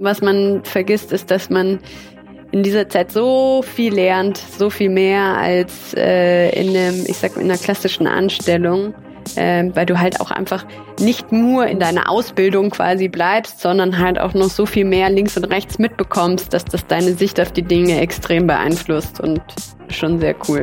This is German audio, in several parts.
Was man vergisst, ist, dass man in dieser Zeit so viel lernt, so viel mehr als äh, in einem, ich sag in einer klassischen Anstellung, äh, weil du halt auch einfach nicht nur in deiner Ausbildung quasi bleibst, sondern halt auch noch so viel mehr links und rechts mitbekommst, dass das deine Sicht auf die Dinge extrem beeinflusst und schon sehr cool.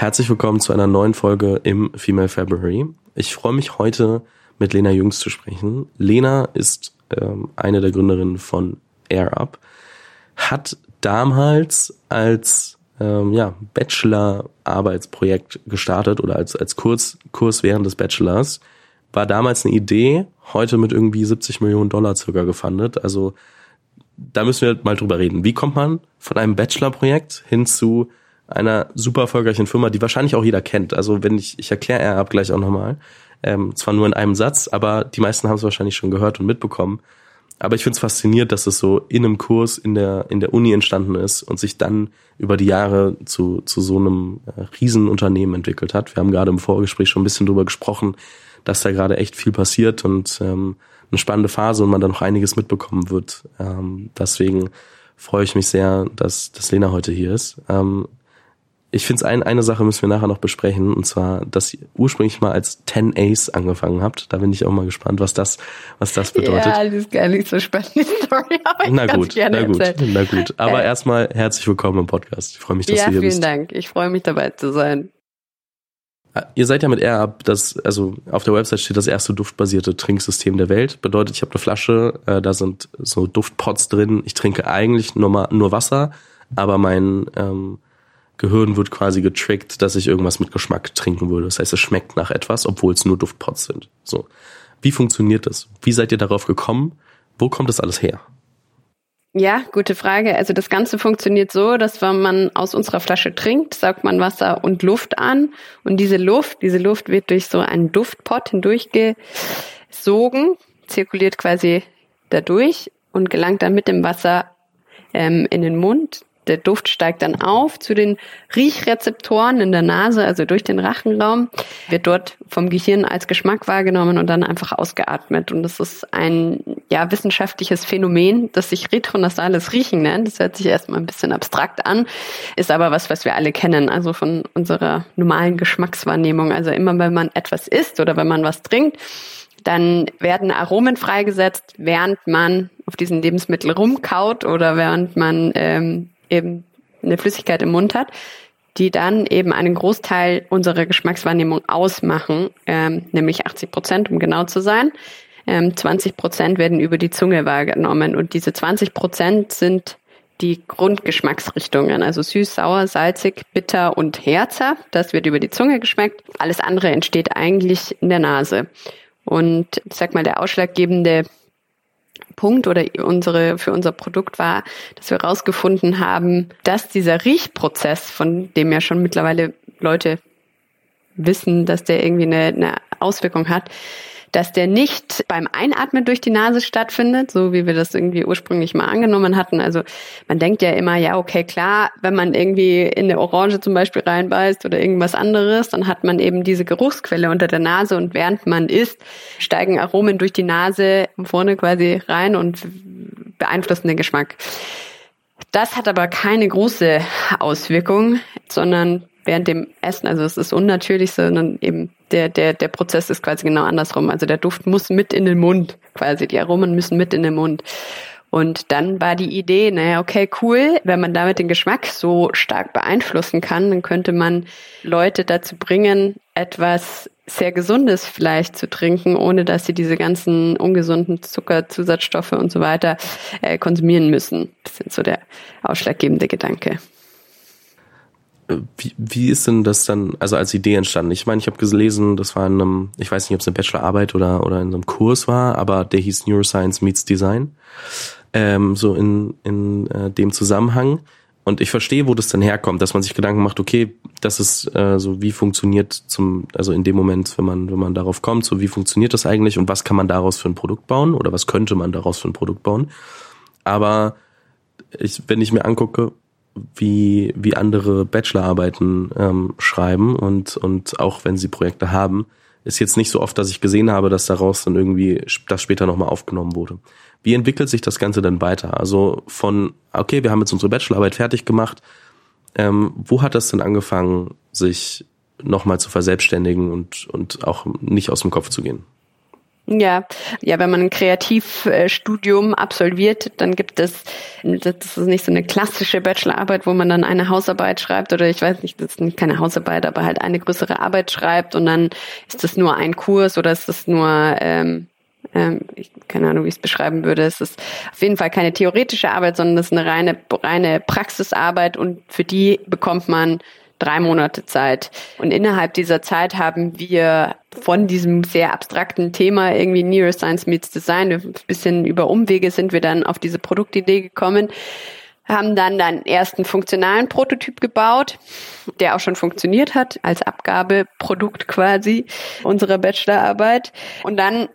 Herzlich willkommen zu einer neuen Folge im Female February. Ich freue mich heute mit Lena Jüngs zu sprechen. Lena ist ähm, eine der Gründerinnen von AirUp, hat damals als ähm, ja, Bachelor-Arbeitsprojekt gestartet oder als, als Kurs, Kurs während des Bachelors. War damals eine Idee, heute mit irgendwie 70 Millionen Dollar circa gefundet. Also da müssen wir mal drüber reden. Wie kommt man von einem Bachelor-Projekt hin zu einer super erfolgreichen Firma, die wahrscheinlich auch jeder kennt. Also wenn ich, ich erkläre AirUp gleich auch nochmal. Ähm, zwar nur in einem Satz, aber die meisten haben es wahrscheinlich schon gehört und mitbekommen. Aber ich finde es faszinierend, dass es so in einem Kurs in der, in der Uni entstanden ist und sich dann über die Jahre zu, zu so einem äh, Riesenunternehmen entwickelt hat. Wir haben gerade im Vorgespräch schon ein bisschen drüber gesprochen, dass da gerade echt viel passiert und ähm, eine spannende Phase und man da noch einiges mitbekommen wird. Ähm, deswegen freue ich mich sehr, dass, dass Lena heute hier ist. Ähm, ich finde, ein, eine Sache müssen wir nachher noch besprechen, und zwar, dass ihr ursprünglich mal als 10 Ace angefangen habt. Da bin ich auch mal gespannt, was das, was das bedeutet. Ja, das ist gar nicht so spannend, die Story, aber ich na gut, gerne na gut, erzählen. na gut. Aber äh, erstmal herzlich willkommen im Podcast. Ich freue mich, dass ja, du hier bist. Ja, vielen Dank. Ich freue mich dabei zu sein. Ah, ihr seid ja mit AirUp, das, also auf der Website steht das erste duftbasierte Trinksystem der Welt. Bedeutet, ich habe eine Flasche, äh, da sind so Duftpots drin. Ich trinke eigentlich nur, mal, nur Wasser, aber mein ähm, Gehirn wird quasi getrickt, dass ich irgendwas mit Geschmack trinken würde. Das heißt, es schmeckt nach etwas, obwohl es nur Duftpots sind. So. Wie funktioniert das? Wie seid ihr darauf gekommen? Wo kommt das alles her? Ja, gute Frage. Also das Ganze funktioniert so, dass wenn man aus unserer Flasche trinkt, saugt man Wasser und Luft an und diese Luft, diese Luft wird durch so einen Duftpot hindurchgesogen, zirkuliert quasi dadurch und gelangt dann mit dem Wasser ähm, in den Mund der Duft steigt dann auf zu den Riechrezeptoren in der Nase, also durch den Rachenraum, wird dort vom Gehirn als Geschmack wahrgenommen und dann einfach ausgeatmet. Und das ist ein ja wissenschaftliches Phänomen, das sich retronasales Riechen nennt. Das hört sich erstmal ein bisschen abstrakt an, ist aber was, was wir alle kennen, also von unserer normalen Geschmackswahrnehmung. Also immer wenn man etwas isst oder wenn man was trinkt, dann werden Aromen freigesetzt, während man auf diesen Lebensmittel rumkaut oder während man ähm, eben eine Flüssigkeit im Mund hat, die dann eben einen Großteil unserer Geschmackswahrnehmung ausmachen, ähm, nämlich 80 Prozent, um genau zu sein. Ähm, 20 Prozent werden über die Zunge wahrgenommen und diese 20 Prozent sind die Grundgeschmacksrichtungen, also süß, sauer, salzig, bitter und herzer. Das wird über die Zunge geschmeckt. Alles andere entsteht eigentlich in der Nase. Und ich sag mal, der ausschlaggebende Punkt oder unsere, für unser Produkt war, dass wir herausgefunden haben, dass dieser Riechprozess, von dem ja schon mittlerweile Leute wissen, dass der irgendwie eine, eine Auswirkung hat, dass der nicht beim Einatmen durch die Nase stattfindet, so wie wir das irgendwie ursprünglich mal angenommen hatten. Also man denkt ja immer, ja, okay, klar, wenn man irgendwie in eine Orange zum Beispiel reinbeißt oder irgendwas anderes, dann hat man eben diese Geruchsquelle unter der Nase und während man isst, steigen Aromen durch die Nase vorne quasi rein und beeinflussen den Geschmack. Das hat aber keine große Auswirkung, sondern während dem Essen, also es ist unnatürlich, sondern eben der, der, der Prozess ist quasi genau andersrum. Also der Duft muss mit in den Mund, quasi die Aromen müssen mit in den Mund. Und dann war die Idee, naja, okay, cool, wenn man damit den Geschmack so stark beeinflussen kann, dann könnte man Leute dazu bringen, etwas sehr Gesundes vielleicht zu trinken, ohne dass sie diese ganzen ungesunden Zuckerzusatzstoffe und so weiter äh, konsumieren müssen. Das ist so der ausschlaggebende Gedanke. Wie, wie ist denn das dann, also als Idee entstanden? Ich meine, ich habe gelesen, das war in einem, ich weiß nicht, ob es eine Bachelorarbeit oder, oder in einem Kurs war, aber der hieß Neuroscience Meets Design. Ähm, so in, in äh, dem Zusammenhang. Und ich verstehe, wo das dann herkommt, dass man sich Gedanken macht, okay, das ist äh, so, wie funktioniert zum, also in dem Moment, wenn man, wenn man darauf kommt, so wie funktioniert das eigentlich und was kann man daraus für ein Produkt bauen oder was könnte man daraus für ein Produkt bauen. Aber ich, wenn ich mir angucke, wie, wie andere Bachelorarbeiten ähm, schreiben und, und auch wenn sie Projekte haben, ist jetzt nicht so oft, dass ich gesehen habe, dass daraus dann irgendwie das später nochmal aufgenommen wurde. Wie entwickelt sich das Ganze dann weiter? Also von, okay, wir haben jetzt unsere Bachelorarbeit fertig gemacht, ähm, wo hat das denn angefangen, sich nochmal zu verselbstständigen und, und auch nicht aus dem Kopf zu gehen? Ja, ja, wenn man ein Kreativstudium absolviert, dann gibt es, das ist nicht so eine klassische Bachelorarbeit, wo man dann eine Hausarbeit schreibt oder ich weiß nicht, das ist keine Hausarbeit, aber halt eine größere Arbeit schreibt und dann ist das nur ein Kurs oder ist das nur ähm, ähm, ich keine Ahnung, wie ich es beschreiben würde. Es ist auf jeden Fall keine theoretische Arbeit, sondern es ist eine reine, reine Praxisarbeit und für die bekommt man drei Monate Zeit. Und innerhalb dieser Zeit haben wir von diesem sehr abstrakten Thema irgendwie Neuroscience meets Design, ein bisschen über Umwege sind wir dann auf diese Produktidee gekommen, haben dann einen ersten funktionalen Prototyp gebaut, der auch schon funktioniert hat als Abgabeprodukt quasi unserer Bachelorarbeit. Und dann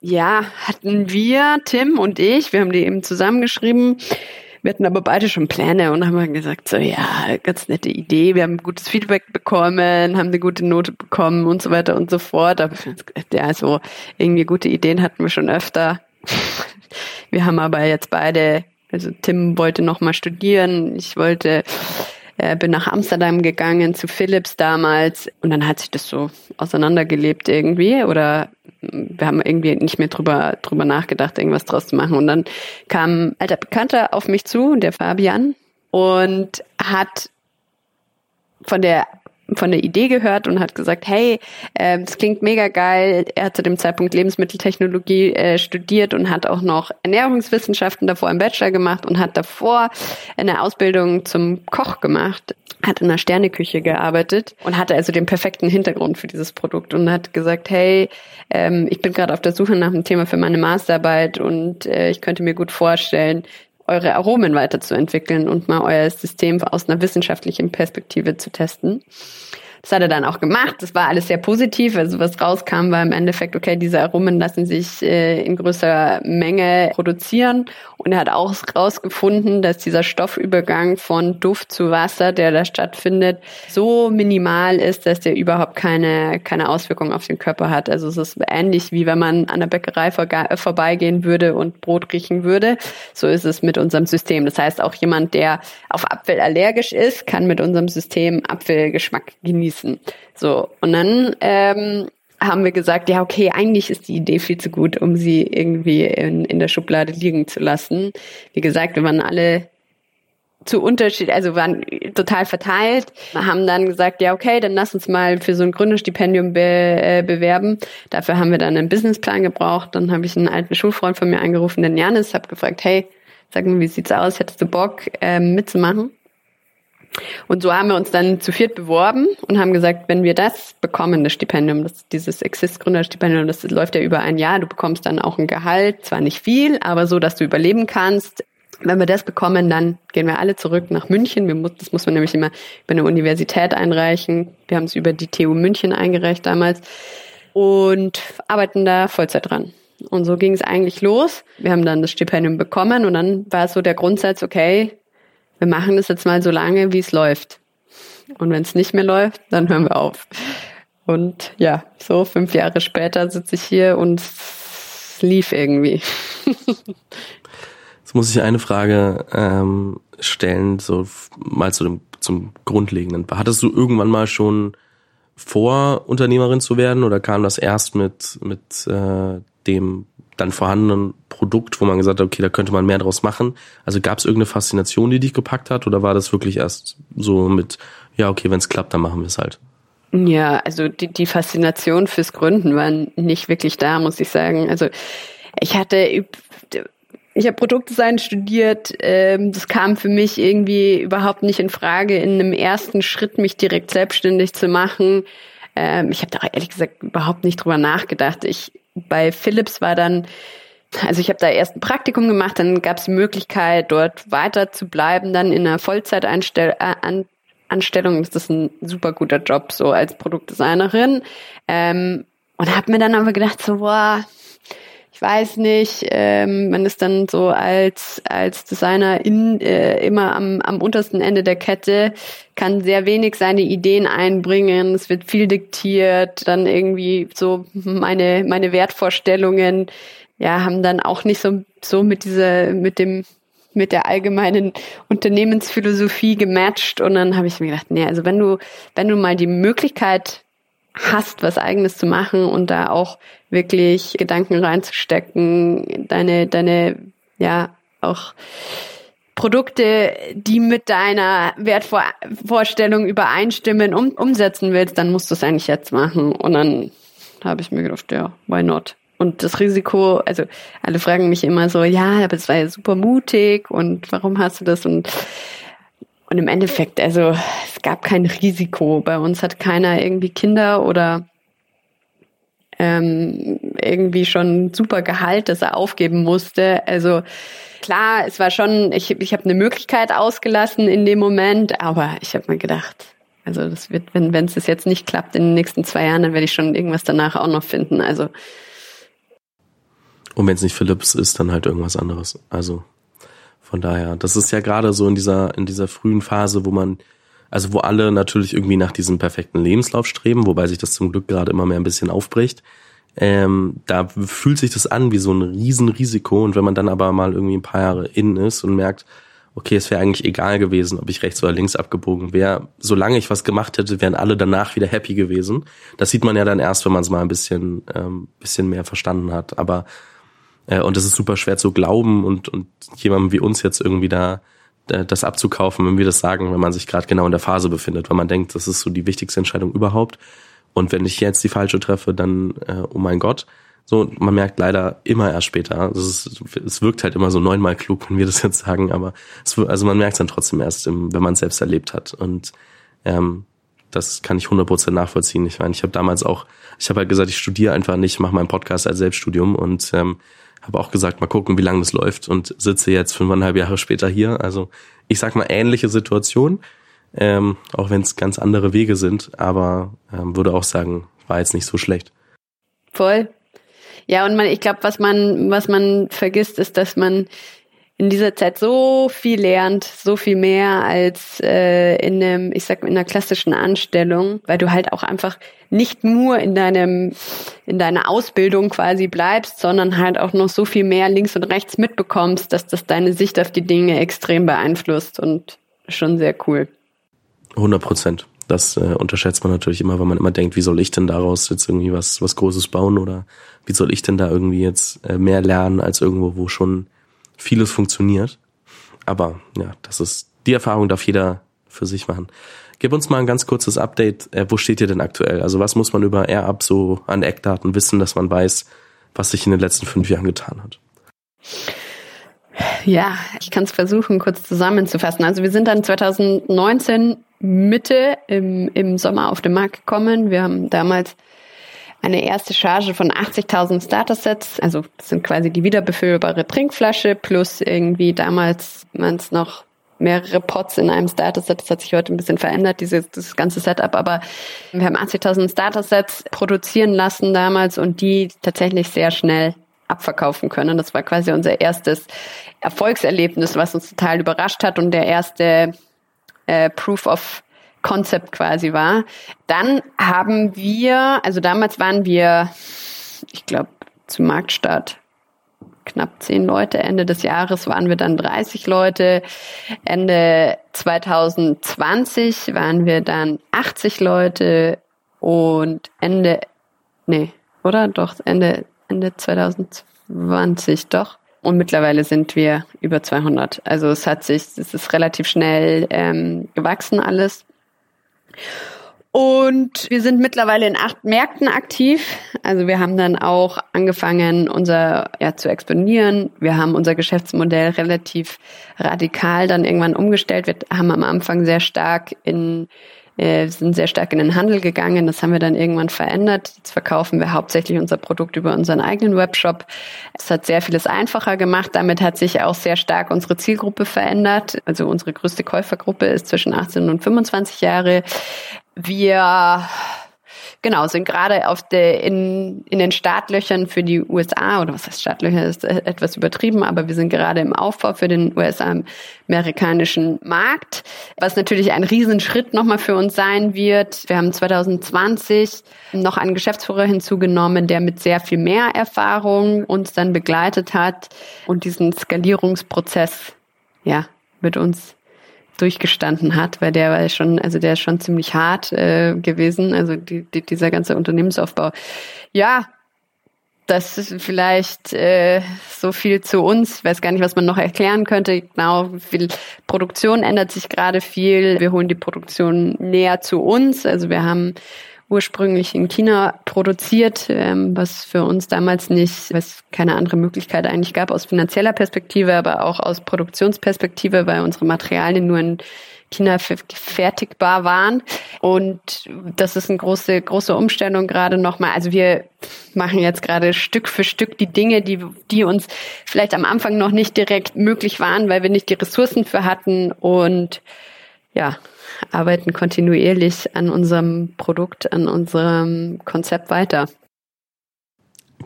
ja, hatten wir, Tim und ich, wir haben die eben zusammengeschrieben, wir hatten aber beide schon Pläne und haben gesagt, so ja, ganz nette Idee, wir haben gutes Feedback bekommen, haben eine gute Note bekommen und so weiter und so fort. Aber ja, so irgendwie gute Ideen hatten wir schon öfter. Wir haben aber jetzt beide, also Tim wollte nochmal studieren, ich wollte äh, bin nach Amsterdam gegangen zu Philips damals und dann hat sich das so auseinandergelebt irgendwie oder wir haben irgendwie nicht mehr drüber, drüber nachgedacht, irgendwas draus zu machen. Und dann kam ein alter Bekannter auf mich zu, der Fabian, und hat von der von der Idee gehört und hat gesagt, hey, äh, das klingt mega geil. Er hat zu dem Zeitpunkt Lebensmitteltechnologie äh, studiert und hat auch noch Ernährungswissenschaften davor im Bachelor gemacht und hat davor eine Ausbildung zum Koch gemacht hat in einer Sterneküche gearbeitet und hatte also den perfekten Hintergrund für dieses Produkt und hat gesagt, hey, ähm, ich bin gerade auf der Suche nach einem Thema für meine Masterarbeit und äh, ich könnte mir gut vorstellen, eure Aromen weiterzuentwickeln und mal euer System aus einer wissenschaftlichen Perspektive zu testen. Das hat er dann auch gemacht. Das war alles sehr positiv. Also was rauskam, war im Endeffekt, okay, diese Aromen lassen sich äh, in größerer Menge produzieren. Und er hat auch rausgefunden, dass dieser Stoffübergang von Duft zu Wasser, der da stattfindet, so minimal ist, dass der überhaupt keine, keine Auswirkung auf den Körper hat. Also es ist ähnlich wie wenn man an der Bäckerei vorbeigehen würde und Brot riechen würde. So ist es mit unserem System. Das heißt, auch jemand, der auf Apfel allergisch ist, kann mit unserem System Apfelgeschmack genießen genießen. So, und dann ähm, haben wir gesagt, ja, okay, eigentlich ist die Idee viel zu gut, um sie irgendwie in, in der Schublade liegen zu lassen. Wie gesagt, wir waren alle zu Unterschied, also waren total verteilt. Haben dann gesagt, ja, okay, dann lass uns mal für so ein Gründerstipendium be, äh, bewerben. Dafür haben wir dann einen Businessplan gebraucht. Dann habe ich einen alten Schulfreund von mir angerufen, den Janis, habe gefragt, hey, sag mir, wie sieht's aus? Hättest du Bock ähm, mitzumachen? Und so haben wir uns dann zu viert beworben und haben gesagt, wenn wir das bekommen, das Stipendium, das, dieses Exist-Gründerstipendium, das läuft ja über ein Jahr, du bekommst dann auch ein Gehalt, zwar nicht viel, aber so, dass du überleben kannst. Wenn wir das bekommen, dann gehen wir alle zurück nach München. Wir muss, das muss man nämlich immer über eine Universität einreichen. Wir haben es über die TU München eingereicht damals und arbeiten da Vollzeit dran. Und so ging es eigentlich los. Wir haben dann das Stipendium bekommen und dann war so der Grundsatz, okay, wir machen das jetzt mal so lange, wie es läuft. Und wenn es nicht mehr läuft, dann hören wir auf. Und ja, so fünf Jahre später sitze ich hier und es lief irgendwie. Jetzt muss ich eine Frage ähm, stellen, so mal zu dem, zum Grundlegenden. Hattest du irgendwann mal schon vor, Unternehmerin zu werden oder kam das erst mit, mit äh, dem dann vorhandenen Produkt, wo man gesagt hat, okay, da könnte man mehr draus machen? Also gab es irgendeine Faszination, die dich gepackt hat oder war das wirklich erst so mit, ja, okay, wenn es klappt, dann machen wir es halt? Ja, also die, die Faszination fürs Gründen war nicht wirklich da, muss ich sagen. Also ich hatte ich habe Produktdesign studiert. Ähm, das kam für mich irgendwie überhaupt nicht in Frage, in einem ersten Schritt mich direkt selbstständig zu machen. Ähm, ich habe da ehrlich gesagt überhaupt nicht drüber nachgedacht. Ich bei Philips war dann, also ich habe da erst ein Praktikum gemacht, dann gab es die Möglichkeit, dort weiter zu bleiben, dann in einer Vollzeitanstellung. Äh, das ist ein super guter Job, so als Produktdesignerin. Ähm, und habe mir dann aber gedacht, so, boah, ich weiß nicht, ähm, man ist dann so als, als Designer in, äh, immer am, am untersten Ende der Kette, kann sehr wenig seine Ideen einbringen, es wird viel diktiert, dann irgendwie so meine, meine Wertvorstellungen, ja, haben dann auch nicht so, so mit dieser, mit dem, mit der allgemeinen Unternehmensphilosophie gematcht. Und dann habe ich mir gedacht, nee, also wenn du, wenn du mal die Möglichkeit hast, was eigenes zu machen und da auch wirklich Gedanken reinzustecken, deine, deine, ja, auch Produkte, die mit deiner Wertvorstellung übereinstimmen, um, umsetzen willst, dann musst du es eigentlich jetzt machen. Und dann habe ich mir gedacht, ja, why not? Und das Risiko, also alle fragen mich immer so, ja, aber es war ja super mutig und warum hast du das? Und und im Endeffekt, also es gab kein Risiko. Bei uns hat keiner irgendwie Kinder oder ähm, irgendwie schon super Gehalt, das er aufgeben musste. Also klar, es war schon, ich, ich habe eine Möglichkeit ausgelassen in dem Moment, aber ich habe mir gedacht, also das wird, wenn wenn es jetzt nicht klappt in den nächsten zwei Jahren, dann werde ich schon irgendwas danach auch noch finden. Also und wenn es nicht Philips ist, dann halt irgendwas anderes. Also von daher, das ist ja gerade so in dieser, in dieser frühen Phase, wo man, also wo alle natürlich irgendwie nach diesem perfekten Lebenslauf streben, wobei sich das zum Glück gerade immer mehr ein bisschen aufbricht. Ähm, da fühlt sich das an wie so ein Riesenrisiko und wenn man dann aber mal irgendwie ein paar Jahre in ist und merkt, okay, es wäre eigentlich egal gewesen, ob ich rechts oder links abgebogen wäre. Solange ich was gemacht hätte, wären alle danach wieder happy gewesen. Das sieht man ja dann erst, wenn man es mal ein bisschen, ähm, bisschen mehr verstanden hat. Aber äh, und es ist super schwer zu glauben und, und jemandem wie uns jetzt irgendwie da äh, das abzukaufen, wenn wir das sagen, wenn man sich gerade genau in der Phase befindet, weil man denkt, das ist so die wichtigste Entscheidung überhaupt. Und wenn ich jetzt die falsche treffe, dann, äh, oh mein Gott. So, man merkt leider immer erst später. Ist, es wirkt halt immer so neunmal klug, wenn wir das jetzt sagen, aber es, also man merkt es dann trotzdem erst, wenn man es selbst erlebt hat. Und ähm, das kann ich 100% nachvollziehen. Ich meine, ich habe damals auch, ich habe halt gesagt, ich studiere einfach nicht, mache meinen Podcast als Selbststudium und ähm, habe auch gesagt, mal gucken, wie lange das läuft und sitze jetzt fünfeinhalb Jahre später hier. Also ich sag mal ähnliche Situation, ähm, auch wenn es ganz andere Wege sind, aber ähm, würde auch sagen, war jetzt nicht so schlecht. Voll. Ja, und man, ich glaube, was man, was man vergisst, ist, dass man in dieser Zeit so viel lernt, so viel mehr als äh, in einem, ich sag mal, in einer klassischen Anstellung, weil du halt auch einfach nicht nur in deinem, in deiner Ausbildung quasi bleibst, sondern halt auch noch so viel mehr links und rechts mitbekommst, dass das deine Sicht auf die Dinge extrem beeinflusst und schon sehr cool. 100 Prozent. Das äh, unterschätzt man natürlich immer, weil man immer denkt, wie soll ich denn daraus jetzt irgendwie was, was Großes bauen oder wie soll ich denn da irgendwie jetzt äh, mehr lernen als irgendwo, wo schon vieles funktioniert. Aber ja, das ist die Erfahrung darf jeder für sich machen. Gib uns mal ein ganz kurzes Update. Äh, wo steht ihr denn aktuell? Also was muss man über AirUp so an Eckdaten wissen, dass man weiß, was sich in den letzten fünf Jahren getan hat? Ja, ich kann es versuchen, kurz zusammenzufassen. Also wir sind dann 2019 Mitte im, im Sommer auf den Markt gekommen. Wir haben damals eine erste Charge von 80.000 Starter-Sets, also das sind quasi die wiederbefüllbare Trinkflasche plus irgendwie damals waren es noch mehrere Pots in einem Starter-Set. Das hat sich heute ein bisschen verändert, dieses, dieses ganze Setup. Aber wir haben 80.000 Starter-Sets produzieren lassen damals und die tatsächlich sehr schnell abverkaufen können. Das war quasi unser erstes Erfolgserlebnis, was uns total überrascht hat und der erste äh, Proof of Concept quasi war. Dann haben wir, also damals waren wir, ich glaube, zum Marktstart knapp zehn Leute. Ende des Jahres waren wir dann 30 Leute. Ende 2020 waren wir dann 80 Leute und Ende, nee, oder? Doch, Ende, Ende 2020, doch. Und mittlerweile sind wir über 200. Also es hat sich, es ist relativ schnell ähm, gewachsen alles. Und wir sind mittlerweile in acht Märkten aktiv. Also wir haben dann auch angefangen, unser ja zu expandieren. Wir haben unser Geschäftsmodell relativ radikal dann irgendwann umgestellt. Wir haben am Anfang sehr stark in äh, sind sehr stark in den Handel gegangen. Das haben wir dann irgendwann verändert. Jetzt verkaufen wir hauptsächlich unser Produkt über unseren eigenen Webshop. Es hat sehr vieles einfacher gemacht. Damit hat sich auch sehr stark unsere Zielgruppe verändert. Also unsere größte Käufergruppe ist zwischen 18 und 25 Jahre. Wir genau, sind gerade auf der, in, in den Startlöchern für die USA, oder was heißt Startlöcher, ist etwas übertrieben, aber wir sind gerade im Aufbau für den US-amerikanischen Markt, was natürlich ein Riesenschritt nochmal für uns sein wird. Wir haben 2020 noch einen Geschäftsführer hinzugenommen, der mit sehr viel mehr Erfahrung uns dann begleitet hat und diesen Skalierungsprozess, ja, mit uns durchgestanden hat, weil der war schon, also der ist schon ziemlich hart äh, gewesen, also die, die, dieser ganze Unternehmensaufbau. Ja, das ist vielleicht äh, so viel zu uns. Ich weiß gar nicht, was man noch erklären könnte. Genau, viel Produktion ändert sich gerade viel. Wir holen die Produktion näher zu uns. Also wir haben ursprünglich in China produziert, ähm, was für uns damals nicht, was keine andere Möglichkeit eigentlich gab aus finanzieller Perspektive, aber auch aus Produktionsperspektive, weil unsere Materialien nur in China fertigbar waren. Und das ist eine große, große Umstellung gerade nochmal. Also wir machen jetzt gerade Stück für Stück die Dinge, die, die uns vielleicht am Anfang noch nicht direkt möglich waren, weil wir nicht die Ressourcen für hatten. Und ja, arbeiten kontinuierlich an unserem Produkt, an unserem Konzept weiter.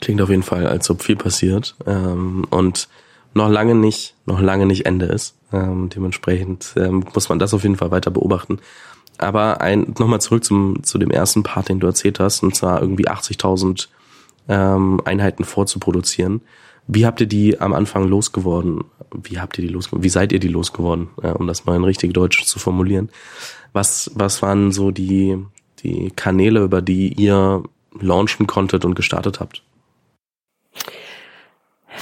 Klingt auf jeden Fall, als ob viel passiert ähm, und noch lange nicht, noch lange nicht Ende ist. Ähm, dementsprechend ähm, muss man das auf jeden Fall weiter beobachten. Aber ein, nochmal zurück zum, zu dem ersten Part, den du erzählt hast, und zwar irgendwie 80.000 ähm, Einheiten vorzuproduzieren. Wie habt ihr die am Anfang losgeworden? Wie habt ihr die losgeworden? Wie seid ihr die losgeworden? Ja, um das mal in richtig Deutsch zu formulieren. Was, was waren so die, die Kanäle, über die ihr launchen konntet und gestartet habt?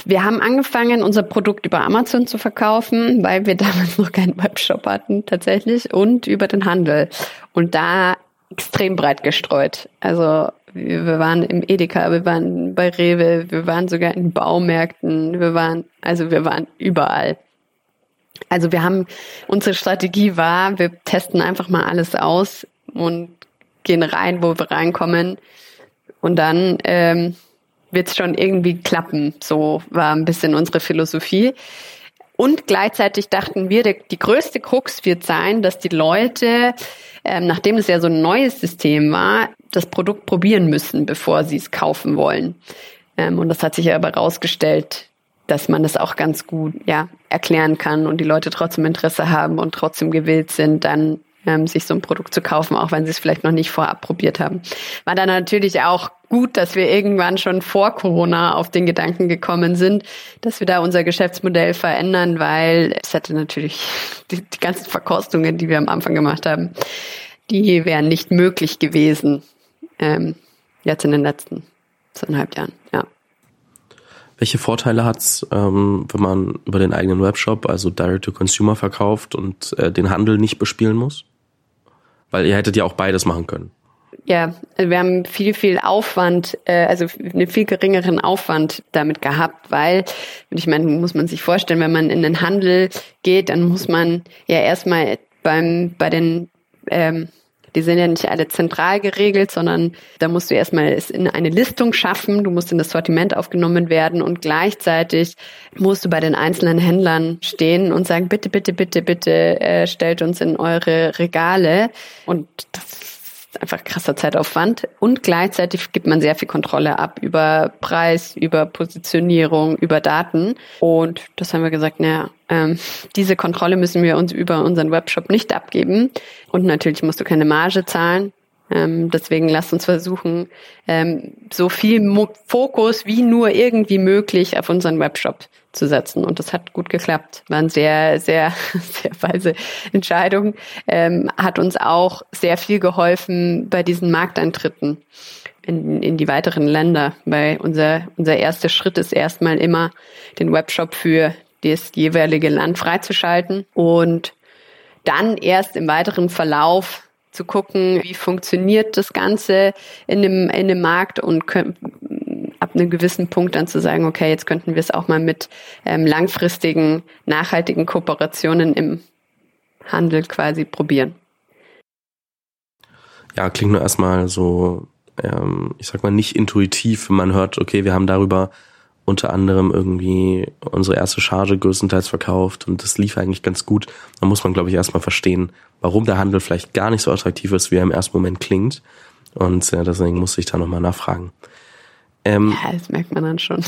Wir haben angefangen, unser Produkt über Amazon zu verkaufen, weil wir damals noch keinen Webshop hatten tatsächlich und über den Handel. Und da extrem breit gestreut. Also wir waren im Edeka, wir waren bei Rewe, wir waren sogar in Baumärkten, wir waren, also wir waren überall. Also wir haben, unsere Strategie war, wir testen einfach mal alles aus und gehen rein, wo wir reinkommen. Und dann ähm, wird es schon irgendwie klappen. So war ein bisschen unsere Philosophie. Und gleichzeitig dachten wir, die größte Krux wird sein, dass die Leute, ähm, nachdem es ja so ein neues System war, das Produkt probieren müssen, bevor sie es kaufen wollen. Ähm, und das hat sich aber herausgestellt, dass man das auch ganz gut ja, erklären kann und die Leute trotzdem Interesse haben und trotzdem gewillt sind, dann ähm, sich so ein Produkt zu kaufen, auch wenn sie es vielleicht noch nicht vorab probiert haben. War dann natürlich auch gut, dass wir irgendwann schon vor Corona auf den Gedanken gekommen sind, dass wir da unser Geschäftsmodell verändern, weil es hätte natürlich die, die ganzen Verkostungen, die wir am Anfang gemacht haben, die wären nicht möglich gewesen ähm, jetzt in den letzten zweieinhalb Jahren. Ja. Welche Vorteile hat's, ähm, wenn man über den eigenen Webshop, also Direct-to-Consumer verkauft und äh, den Handel nicht bespielen muss? Weil ihr hättet ja auch beides machen können. Ja, wir haben viel, viel Aufwand, äh, also einen viel geringeren Aufwand damit gehabt, weil, ich meine, muss man sich vorstellen, wenn man in den Handel geht, dann muss man ja erstmal beim, bei den ähm, die sind ja nicht alle zentral geregelt, sondern da musst du erstmal es in eine Listung schaffen, du musst in das Sortiment aufgenommen werden und gleichzeitig musst du bei den einzelnen Händlern stehen und sagen, bitte, bitte, bitte, bitte äh, stellt uns in eure Regale. Und das einfach krasser Zeitaufwand. Und gleichzeitig gibt man sehr viel Kontrolle ab über Preis, über Positionierung, über Daten. Und das haben wir gesagt, naja, ähm, diese Kontrolle müssen wir uns über unseren Webshop nicht abgeben. Und natürlich musst du keine Marge zahlen, ähm, deswegen lasst uns versuchen, ähm, so viel Mo Fokus wie nur irgendwie möglich auf unseren Webshop zu setzen. Und das hat gut geklappt. War eine sehr, sehr, sehr weise Entscheidung. Ähm, hat uns auch sehr viel geholfen bei diesen Markteintritten in, in die weiteren Länder. Weil unser, unser erster Schritt ist erstmal immer, den Webshop für das jeweilige Land freizuschalten und dann erst im weiteren Verlauf zu gucken, wie funktioniert das Ganze in dem, in dem Markt und können, ab einem gewissen Punkt dann zu sagen, okay, jetzt könnten wir es auch mal mit ähm, langfristigen, nachhaltigen Kooperationen im Handel quasi probieren. Ja, klingt nur erstmal so, ähm, ich sag mal, nicht intuitiv, wenn man hört, okay, wir haben darüber unter anderem irgendwie unsere erste Charge größtenteils verkauft und das lief eigentlich ganz gut. Da muss man, glaube ich, erstmal verstehen, warum der Handel vielleicht gar nicht so attraktiv ist, wie er im ersten Moment klingt. Und äh, deswegen muss ich da nochmal nachfragen. Ähm, ja, das merkt man dann schon.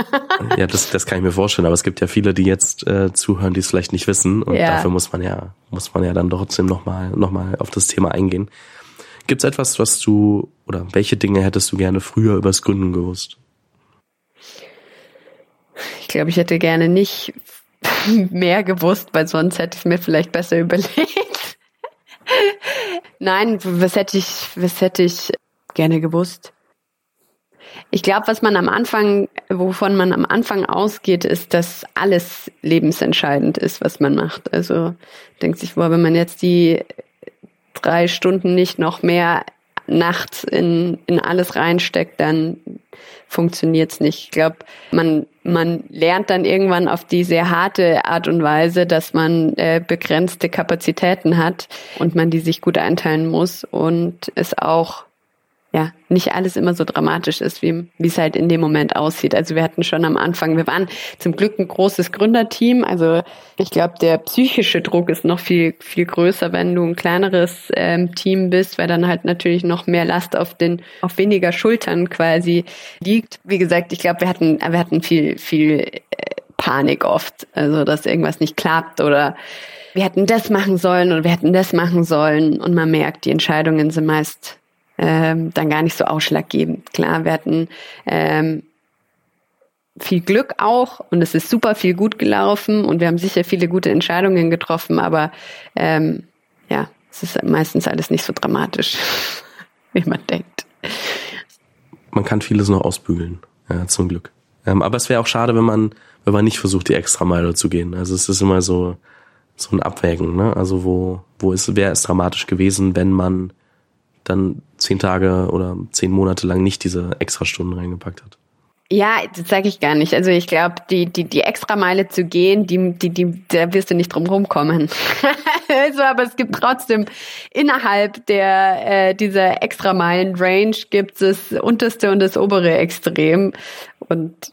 ja, das, das kann ich mir vorstellen, aber es gibt ja viele, die jetzt äh, zuhören, die es vielleicht nicht wissen. Und ja. dafür muss man ja, muss man ja dann trotzdem nochmal noch mal auf das Thema eingehen. Gibt es etwas, was du oder welche Dinge hättest du gerne früher übers Gründen gewusst? Ich glaube, ich hätte gerne nicht mehr gewusst, weil sonst hätte ich es mir vielleicht besser überlegt. Nein, was hätte ich, was hätte ich gerne gewusst? Ich glaube, was man am Anfang, wovon man am Anfang ausgeht, ist, dass alles lebensentscheidend ist, was man macht. Also denkt sich, boah, wenn man jetzt die drei Stunden nicht noch mehr nachts in, in alles reinsteckt, dann funktioniert's nicht. Ich glaube, man, man lernt dann irgendwann auf die sehr harte Art und Weise, dass man äh, begrenzte Kapazitäten hat und man die sich gut einteilen muss und es auch ja, nicht alles immer so dramatisch ist, wie, es halt in dem Moment aussieht. Also wir hatten schon am Anfang, wir waren zum Glück ein großes Gründerteam. Also ich glaube, der psychische Druck ist noch viel, viel größer, wenn du ein kleineres ähm, Team bist, weil dann halt natürlich noch mehr Last auf den, auf weniger Schultern quasi liegt. Wie gesagt, ich glaube, wir hatten, wir hatten viel, viel äh, Panik oft. Also, dass irgendwas nicht klappt oder wir hätten das machen sollen oder wir hätten das machen sollen. Und man merkt, die Entscheidungen sind meist ähm, dann gar nicht so ausschlaggebend. Klar, wir hatten ähm, viel Glück auch und es ist super viel gut gelaufen und wir haben sicher viele gute Entscheidungen getroffen, aber ähm, ja, es ist meistens alles nicht so dramatisch, wie man denkt. Man kann vieles noch ausbügeln, ja, zum Glück. Ähm, aber es wäre auch schade, wenn man, wenn man nicht versucht, die extra Meile zu gehen. Also es ist immer so, so ein Abwägen, ne? Also wo, wo ist, wäre es dramatisch gewesen, wenn man dann zehn Tage oder zehn Monate lang nicht diese Extrastunden reingepackt hat. Ja, das sage ich gar nicht. Also ich glaube, die, die, die Extrameile zu gehen, die, die, die, da wirst du nicht drum rumkommen. also, aber es gibt trotzdem innerhalb der äh, dieser Extrameilen-Range gibt es das unterste und das obere Extrem. Und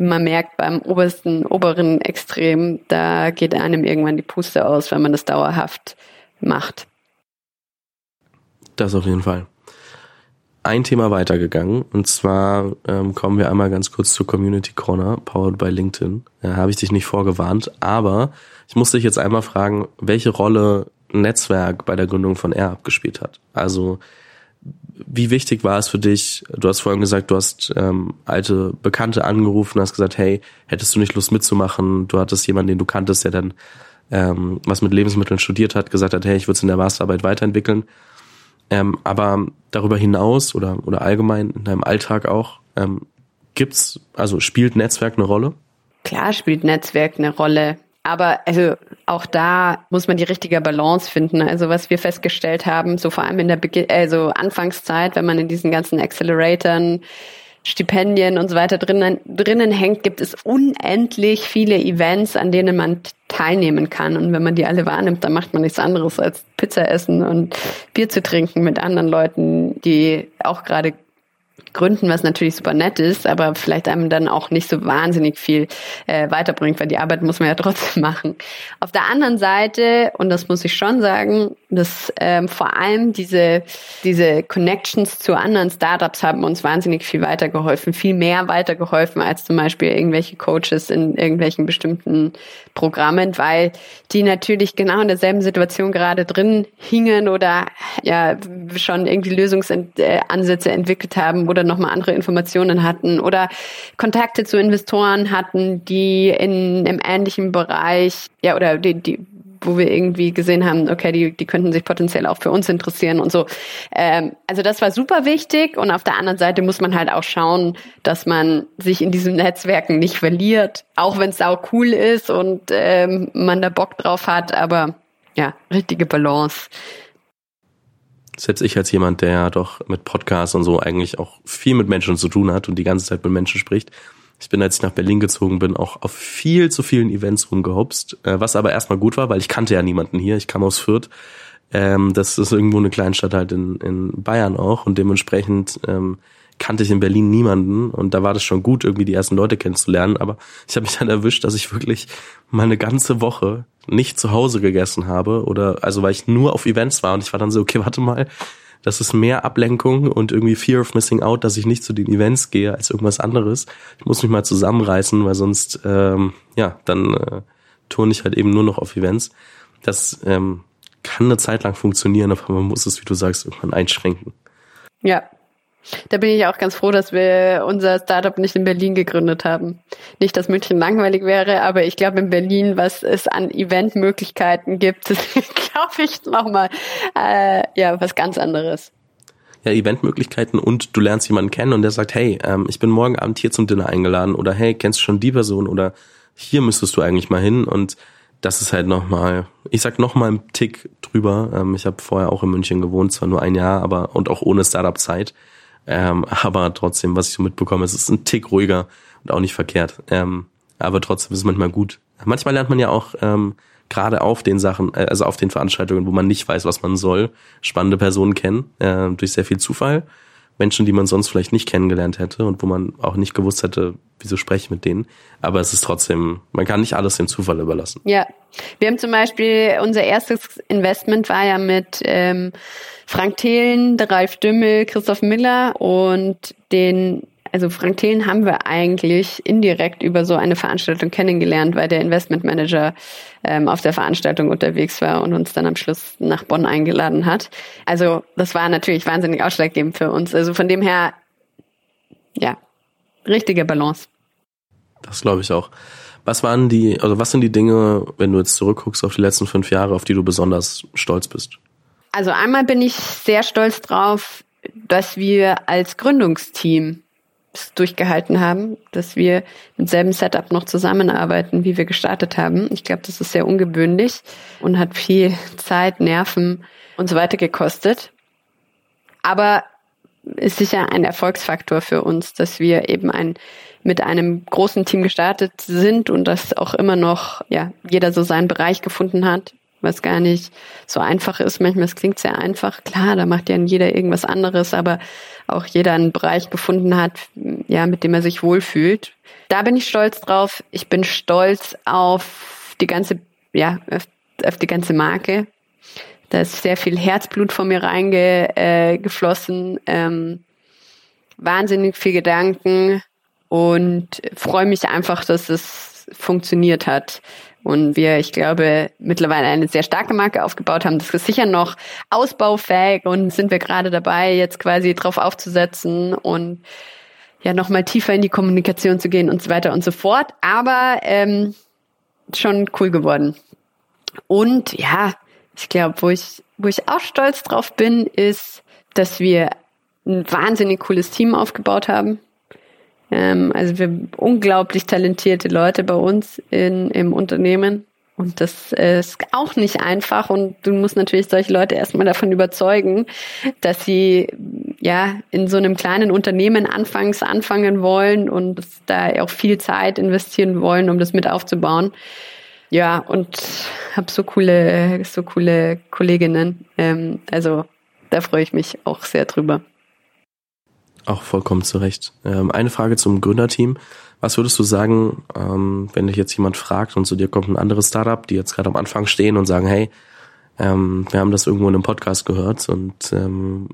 man merkt beim obersten, oberen Extrem, da geht einem irgendwann die Puste aus, wenn man das dauerhaft macht. Das auf jeden Fall. Ein Thema weitergegangen und zwar ähm, kommen wir einmal ganz kurz zur Community Corner, powered by LinkedIn. Da habe ich dich nicht vorgewarnt, aber ich muss dich jetzt einmal fragen, welche Rolle Netzwerk bei der Gründung von R abgespielt hat. Also wie wichtig war es für dich? Du hast vorhin gesagt, du hast ähm, alte Bekannte angerufen, hast gesagt, hey, hättest du nicht Lust mitzumachen? Du hattest jemanden, den du kanntest, der dann ähm, was mit Lebensmitteln studiert hat, gesagt hat, hey, ich würde es in der Masterarbeit weiterentwickeln. Ähm, aber darüber hinaus oder, oder allgemein in deinem Alltag auch, ähm, gibt's, also spielt Netzwerk eine Rolle? Klar spielt Netzwerk eine Rolle. Aber also auch da muss man die richtige Balance finden. Also was wir festgestellt haben, so vor allem in der Be also Anfangszeit, wenn man in diesen ganzen Acceleratoren Stipendien und so weiter drinnen, drinnen hängt, gibt es unendlich viele Events, an denen man teilnehmen kann. Und wenn man die alle wahrnimmt, dann macht man nichts anderes als Pizza essen und Bier zu trinken mit anderen Leuten, die auch gerade gründen, was natürlich super nett ist, aber vielleicht einem dann auch nicht so wahnsinnig viel äh, weiterbringt, weil die Arbeit muss man ja trotzdem machen. Auf der anderen Seite, und das muss ich schon sagen, dass ähm, vor allem diese, diese Connections zu anderen Startups haben uns wahnsinnig viel weitergeholfen, viel mehr weitergeholfen als zum Beispiel irgendwelche Coaches in irgendwelchen bestimmten Programmen, weil die natürlich genau in derselben Situation gerade drin hingen oder ja schon irgendwie Lösungsansätze entwickelt haben oder nochmal andere Informationen hatten oder Kontakte zu Investoren hatten, die in einem ähnlichen Bereich, ja, oder die, die wo wir irgendwie gesehen haben, okay, die, die könnten sich potenziell auch für uns interessieren und so. Ähm, also das war super wichtig und auf der anderen Seite muss man halt auch schauen, dass man sich in diesen Netzwerken nicht verliert, auch wenn es auch cool ist und ähm, man da Bock drauf hat, aber ja, richtige Balance selbst ich als jemand, der doch mit Podcasts und so eigentlich auch viel mit Menschen zu tun hat und die ganze Zeit mit Menschen spricht, ich bin, als ich nach Berlin gezogen bin, auch auf viel zu vielen Events rumgehopst, äh, was aber erstmal gut war, weil ich kannte ja niemanden hier. Ich kam aus Fürth. Ähm, das ist irgendwo eine Kleinstadt halt in, in Bayern auch und dementsprechend ähm, kannte ich in Berlin niemanden und da war das schon gut, irgendwie die ersten Leute kennenzulernen. Aber ich habe mich dann erwischt, dass ich wirklich mal eine ganze Woche nicht zu Hause gegessen habe oder also weil ich nur auf Events war und ich war dann so, okay, warte mal, das ist mehr Ablenkung und irgendwie Fear of Missing Out, dass ich nicht zu den Events gehe als irgendwas anderes. Ich muss mich mal zusammenreißen, weil sonst, ähm, ja, dann äh, turne ich halt eben nur noch auf Events. Das ähm, kann eine Zeit lang funktionieren, aber man muss es, wie du sagst, irgendwann einschränken. Ja, da bin ich auch ganz froh, dass wir unser Startup nicht in Berlin gegründet haben. Nicht, dass München langweilig wäre, aber ich glaube in Berlin, was es an Eventmöglichkeiten gibt, glaube ich nochmal äh, ja was ganz anderes. Ja, Eventmöglichkeiten und du lernst jemanden kennen und der sagt, hey, ähm, ich bin morgen Abend hier zum Dinner eingeladen oder hey, kennst du schon die Person oder hier müsstest du eigentlich mal hin und das ist halt nochmal, ich sag nochmal einen Tick drüber. Ähm, ich habe vorher auch in München gewohnt, zwar nur ein Jahr, aber und auch ohne Startup-Zeit. Ähm, aber trotzdem, was ich so mitbekomme, es ist ein Tick ruhiger und auch nicht verkehrt. Ähm, aber trotzdem ist es manchmal gut. Manchmal lernt man ja auch ähm, gerade auf den Sachen, äh, also auf den Veranstaltungen, wo man nicht weiß, was man soll, spannende Personen kennen, äh, durch sehr viel Zufall. Menschen, die man sonst vielleicht nicht kennengelernt hätte und wo man auch nicht gewusst hätte, wieso spreche ich mit denen. Aber es ist trotzdem, man kann nicht alles dem Zufall überlassen. Ja, wir haben zum Beispiel, unser erstes Investment war ja mit ähm, Frank Thelen, Ralf Dümmel, Christoph Miller und den also Frank Thelen haben wir eigentlich indirekt über so eine Veranstaltung kennengelernt, weil der Investmentmanager ähm, auf der Veranstaltung unterwegs war und uns dann am Schluss nach Bonn eingeladen hat. Also das war natürlich wahnsinnig ausschlaggebend für uns. Also von dem her, ja, richtige Balance. Das glaube ich auch. Was waren die, also was sind die Dinge, wenn du jetzt zurückguckst auf die letzten fünf Jahre, auf die du besonders stolz bist? Also einmal bin ich sehr stolz drauf, dass wir als Gründungsteam durchgehalten haben, dass wir mit selben Setup noch zusammenarbeiten, wie wir gestartet haben. Ich glaube, das ist sehr ungewöhnlich und hat viel Zeit, Nerven und so weiter gekostet. Aber ist sicher ein Erfolgsfaktor für uns, dass wir eben ein mit einem großen Team gestartet sind und dass auch immer noch ja jeder so seinen Bereich gefunden hat was gar nicht so einfach ist. Manchmal es klingt sehr einfach. Klar, da macht ja jeder irgendwas anderes, aber auch jeder einen Bereich gefunden hat, ja, mit dem er sich wohlfühlt. Da bin ich stolz drauf. Ich bin stolz auf die ganze, ja, auf, die ganze Marke. Da ist sehr viel Herzblut von mir reingeflossen. Äh, ähm, wahnsinnig viel Gedanken und freue mich einfach, dass es funktioniert hat und wir, ich glaube, mittlerweile eine sehr starke Marke aufgebaut haben. Das ist sicher noch ausbaufähig und sind wir gerade dabei, jetzt quasi drauf aufzusetzen und ja nochmal tiefer in die Kommunikation zu gehen und so weiter und so fort. Aber ähm, schon cool geworden. Und ja, ich glaube, wo ich, wo ich auch stolz drauf bin, ist, dass wir ein wahnsinnig cooles Team aufgebaut haben. Ähm, also wir haben unglaublich talentierte Leute bei uns in, im Unternehmen. Und das ist auch nicht einfach. Und du musst natürlich solche Leute erstmal davon überzeugen, dass sie ja in so einem kleinen Unternehmen anfangs anfangen wollen und da auch viel Zeit investieren wollen, um das mit aufzubauen. Ja, und habe so coole, so coole Kolleginnen. Ähm, also da freue ich mich auch sehr drüber. Auch vollkommen zu Recht. Ähm, eine Frage zum Gründerteam. Was würdest du sagen, ähm, wenn dich jetzt jemand fragt und zu dir kommt ein anderes Startup, die jetzt gerade am Anfang stehen und sagen, hey, ähm, wir haben das irgendwo in einem Podcast gehört und ähm,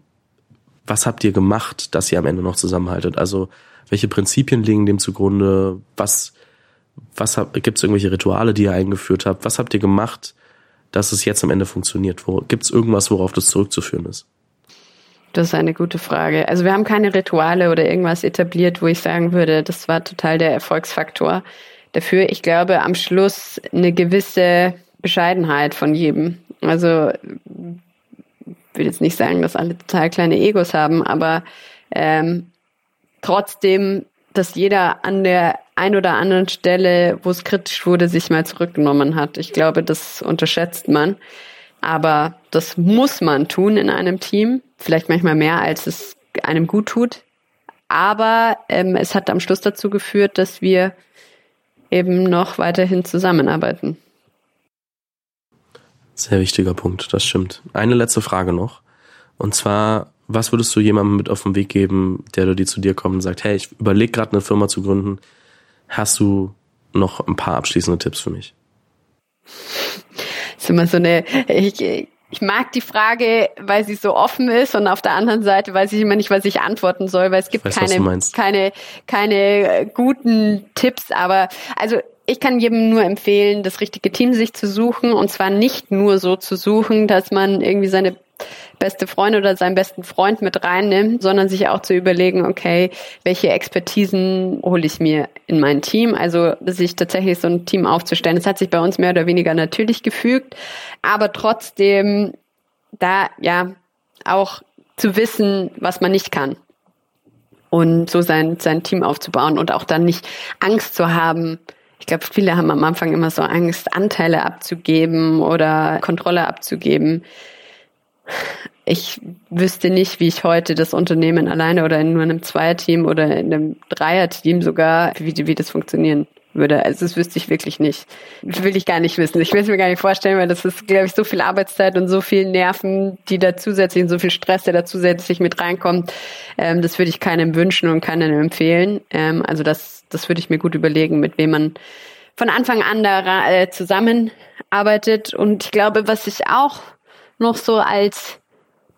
was habt ihr gemacht, dass ihr am Ende noch zusammenhaltet? Also welche Prinzipien liegen dem zugrunde? Was, was gibt es irgendwelche Rituale, die ihr eingeführt habt? Was habt ihr gemacht, dass es jetzt am Ende funktioniert? Gibt es irgendwas, worauf das zurückzuführen ist? Das ist eine gute Frage. Also wir haben keine Rituale oder irgendwas etabliert, wo ich sagen würde, das war total der Erfolgsfaktor dafür. Ich glaube, am Schluss eine gewisse Bescheidenheit von jedem. Also ich will jetzt nicht sagen, dass alle total kleine Egos haben, aber ähm, trotzdem, dass jeder an der ein oder anderen Stelle, wo es kritisch wurde, sich mal zurückgenommen hat. Ich glaube, das unterschätzt man. Aber das muss man tun in einem Team. Vielleicht manchmal mehr, als es einem gut tut. Aber ähm, es hat am Schluss dazu geführt, dass wir eben noch weiterhin zusammenarbeiten. Sehr wichtiger Punkt, das stimmt. Eine letzte Frage noch. Und zwar, was würdest du jemandem mit auf den Weg geben, der die zu dir kommt und sagt, hey, ich überlege gerade eine Firma zu gründen. Hast du noch ein paar abschließende Tipps für mich? Ist immer so eine, ich, ich mag die Frage, weil sie so offen ist und auf der anderen Seite weiß ich immer nicht, was ich antworten soll, weil es gibt weiß, keine, keine, keine guten Tipps, aber also ich kann jedem nur empfehlen, das richtige Team sich zu suchen und zwar nicht nur so zu suchen, dass man irgendwie seine beste Freundin oder seinen besten Freund mit reinnimmt, sondern sich auch zu überlegen, okay, welche Expertisen hole ich mir in mein Team? Also sich tatsächlich so ein Team aufzustellen. Das hat sich bei uns mehr oder weniger natürlich gefügt, aber trotzdem da ja auch zu wissen, was man nicht kann und so sein, sein Team aufzubauen und auch dann nicht Angst zu haben, ich glaube, viele haben am Anfang immer so Angst, Anteile abzugeben oder Kontrolle abzugeben. Ich wüsste nicht, wie ich heute das Unternehmen alleine oder in nur einem Zweierteam oder in einem Dreierteam sogar, wie, wie das funktionieren würde. Also das wüsste ich wirklich nicht. Das will ich gar nicht wissen. Ich will es mir gar nicht vorstellen, weil das ist, glaube ich, so viel Arbeitszeit und so viel Nerven, die da zusätzlich und so viel Stress, der da zusätzlich mit reinkommt. Ähm, das würde ich keinem wünschen und keinem empfehlen. Ähm, also das, das würde ich mir gut überlegen, mit wem man von Anfang an da äh, zusammenarbeitet. Und ich glaube, was ich auch noch so als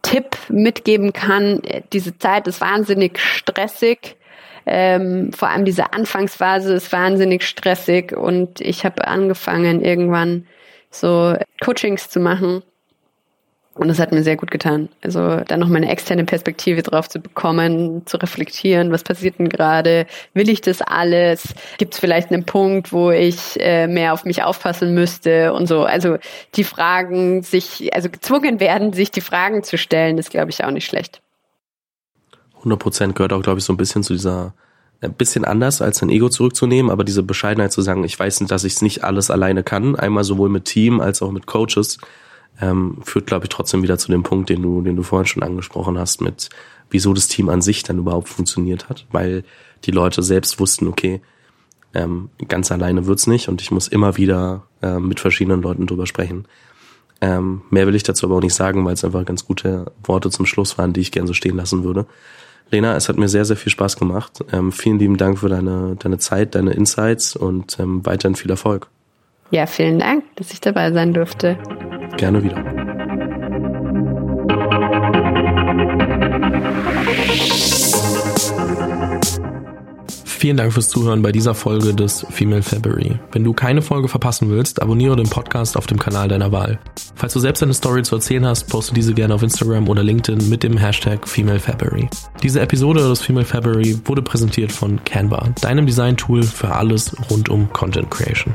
Tipp mitgeben kann, äh, diese Zeit ist wahnsinnig stressig. Ähm, vor allem diese Anfangsphase ist wahnsinnig stressig. Und ich habe angefangen irgendwann so Coachings zu machen und das hat mir sehr gut getan. Also da noch mal eine externe Perspektive drauf zu bekommen, zu reflektieren, was passiert denn gerade? Will ich das alles? Gibt es vielleicht einen Punkt, wo ich äh, mehr auf mich aufpassen müsste und so? Also die Fragen sich, also gezwungen werden, sich die Fragen zu stellen, ist glaube ich auch nicht schlecht. 100 Prozent gehört auch, glaube ich, so ein bisschen zu dieser, ein bisschen anders als ein Ego zurückzunehmen, aber diese Bescheidenheit zu sagen, ich weiß, dass ich es nicht alles alleine kann, einmal sowohl mit Team als auch mit Coaches, ähm, führt, glaube ich, trotzdem wieder zu dem Punkt, den du, den du vorhin schon angesprochen hast, mit wieso das Team an sich dann überhaupt funktioniert hat, weil die Leute selbst wussten, okay, ähm, ganz alleine wird's nicht und ich muss immer wieder äh, mit verschiedenen Leuten drüber sprechen. Ähm, mehr will ich dazu aber auch nicht sagen, weil es einfach ganz gute Worte zum Schluss waren, die ich gerne so stehen lassen würde. Lena, es hat mir sehr, sehr viel Spaß gemacht. Ähm, vielen lieben Dank für deine, deine Zeit, deine Insights und ähm, weiterhin viel Erfolg. Ja, vielen Dank, dass ich dabei sein durfte. Gerne wieder. Vielen Dank fürs Zuhören bei dieser Folge des Female February. Wenn du keine Folge verpassen willst, abonniere den Podcast auf dem Kanal deiner Wahl. Falls du selbst eine Story zu erzählen hast, poste diese gerne auf Instagram oder LinkedIn mit dem Hashtag Female February. Diese Episode des Female February wurde präsentiert von Canva, deinem Design-Tool für alles rund um Content Creation.